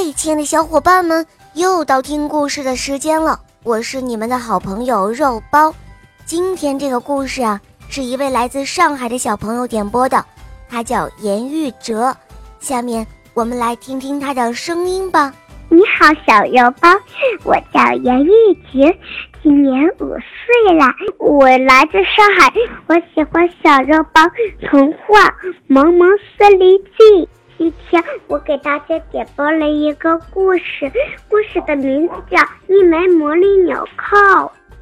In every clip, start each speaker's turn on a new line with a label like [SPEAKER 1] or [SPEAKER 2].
[SPEAKER 1] 嗨，亲爱的小伙伴们，又到听故事的时间了。我是你们的好朋友肉包。今天这个故事啊，是一位来自上海的小朋友点播的，他叫严玉哲。下面我们来听听他的声音吧。
[SPEAKER 2] 你好，小肉包，我叫严玉杰，今年五岁了，我来自上海，我喜欢小肉包童话《萌萌森林记》。今天我给大家点播了一个故事，故事的名字叫《一枚魔力纽扣》。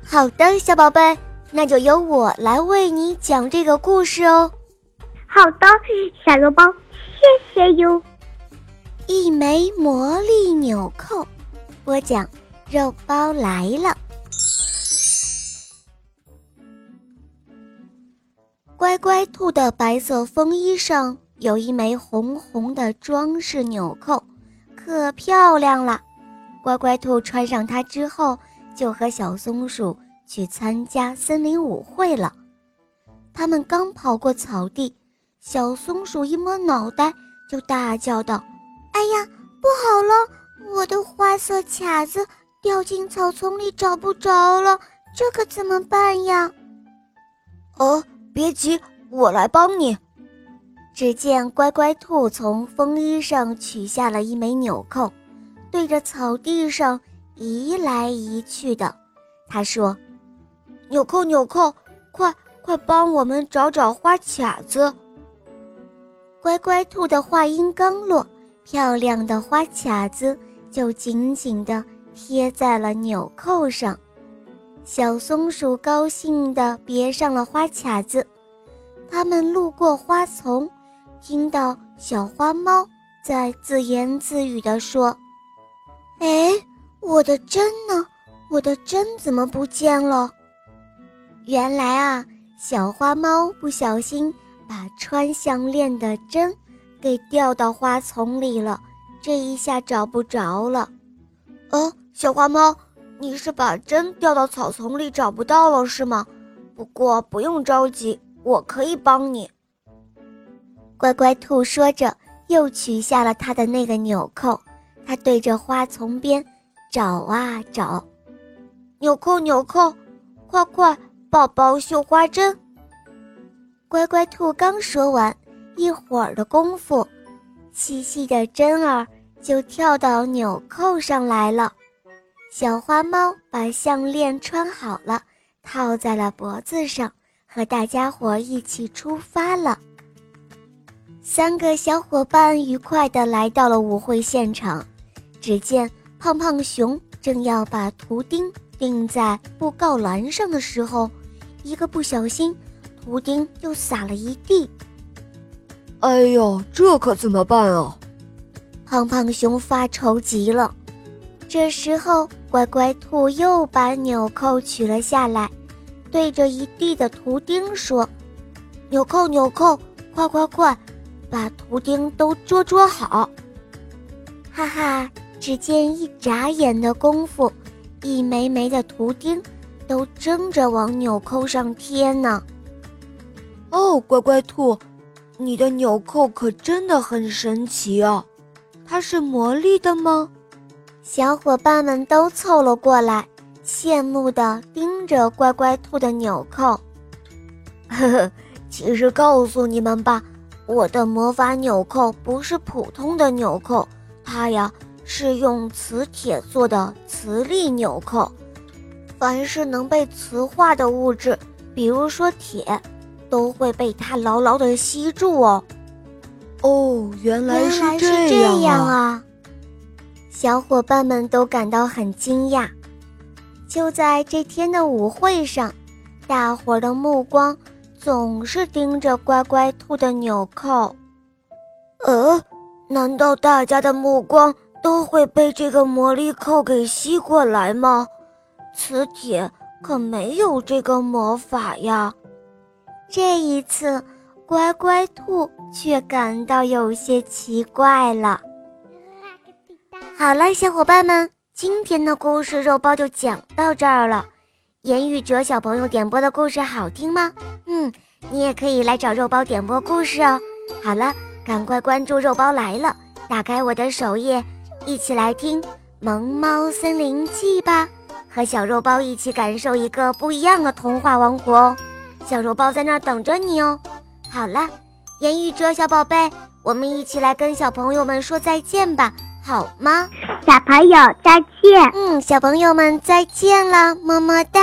[SPEAKER 1] 好的，小宝贝，那就由我来为你讲这个故事哦。
[SPEAKER 2] 好的，小肉包，谢谢哟。
[SPEAKER 1] 一枚魔力纽扣，播讲肉包来了。乖乖兔的白色风衣上。有一枚红红的装饰纽扣，可漂亮了。乖乖兔穿上它之后，就和小松鼠去参加森林舞会了。他们刚跑过草地，小松鼠一摸脑袋，就大叫道：“哎呀，不好了！我的花色卡子掉进草丛里，找不着了，这可怎么办呀？”“
[SPEAKER 3] 哦，别急，我来帮你。”
[SPEAKER 1] 只见乖乖兔从风衣上取下了一枚纽扣，对着草地上移来移去的。他说：“
[SPEAKER 3] 纽扣，纽扣，快快帮我们找找花卡子。”
[SPEAKER 1] 乖乖兔的话音刚落，漂亮的花卡子就紧紧地贴在了纽扣上。小松鼠高兴地别上了花卡子。他们路过花丛。听到小花猫在自言自语地说：“哎，我的针呢？我的针怎么不见了？”原来啊，小花猫不小心把穿项链的针给掉到花丛里了，这一下找不着了。
[SPEAKER 3] 哦，小花猫，你是把针掉到草丛里找不到了是吗？不过不用着急，我可以帮你。
[SPEAKER 1] 乖乖兔说着，又取下了它的那个纽扣。它对着花丛边找啊找，
[SPEAKER 3] 纽扣纽扣，快快抱抱绣花针。
[SPEAKER 1] 乖乖兔刚说完，一会儿的功夫，细细的针儿就跳到纽扣上来了。小花猫把项链穿好了，套在了脖子上，和大家伙一起出发了。三个小伙伴愉快地来到了舞会现场，只见胖胖熊正要把图钉钉在布告栏上的时候，一个不小心，图钉就洒了一地。
[SPEAKER 4] 哎呦，这可怎么办啊！
[SPEAKER 1] 胖胖熊发愁极了。这时候，乖乖兔又把纽扣取了下来，对着一地的图钉说：“
[SPEAKER 3] 纽扣，纽扣，快快快！”把图钉都捉捉好，
[SPEAKER 1] 哈哈！只见一眨眼的功夫，一枚枚的图钉都争着往纽扣上贴呢。
[SPEAKER 4] 哦，乖乖兔，你的纽扣可真的很神奇哦！它是魔力的吗？
[SPEAKER 1] 小伙伴们都凑了过来，羡慕地盯着乖乖兔的纽扣。
[SPEAKER 3] 呵呵，其实告诉你们吧。我的魔法纽扣不是普通的纽扣，它呀是用磁铁做的磁力纽扣。凡是能被磁化的物质，比如说铁，都会被它牢牢地吸住哦。
[SPEAKER 4] 哦，原来
[SPEAKER 1] 是
[SPEAKER 4] 这
[SPEAKER 1] 样啊！小伙伴们都感到很惊讶。就在这天的舞会上，大伙儿的目光。总是盯着乖乖兔的纽扣，
[SPEAKER 3] 呃，难道大家的目光都会被这个魔力扣给吸过来吗？磁铁可没有这个魔法呀。
[SPEAKER 1] 这一次，乖乖兔却感到有些奇怪了。好了，小伙伴们，今天的故事肉包就讲到这儿了。严玉哲小朋友点播的故事好听吗？嗯，你也可以来找肉包点播故事哦。好了，赶快关注肉包来了，打开我的首页，一起来听《萌猫森林记》吧，和小肉包一起感受一个不一样的童话王国哦。小肉包在那儿等着你哦。好了，言语哲小宝贝，我们一起来跟小朋友们说再见吧，好吗？
[SPEAKER 2] 小朋友再见。
[SPEAKER 1] 嗯，小朋友们再见了，么么哒。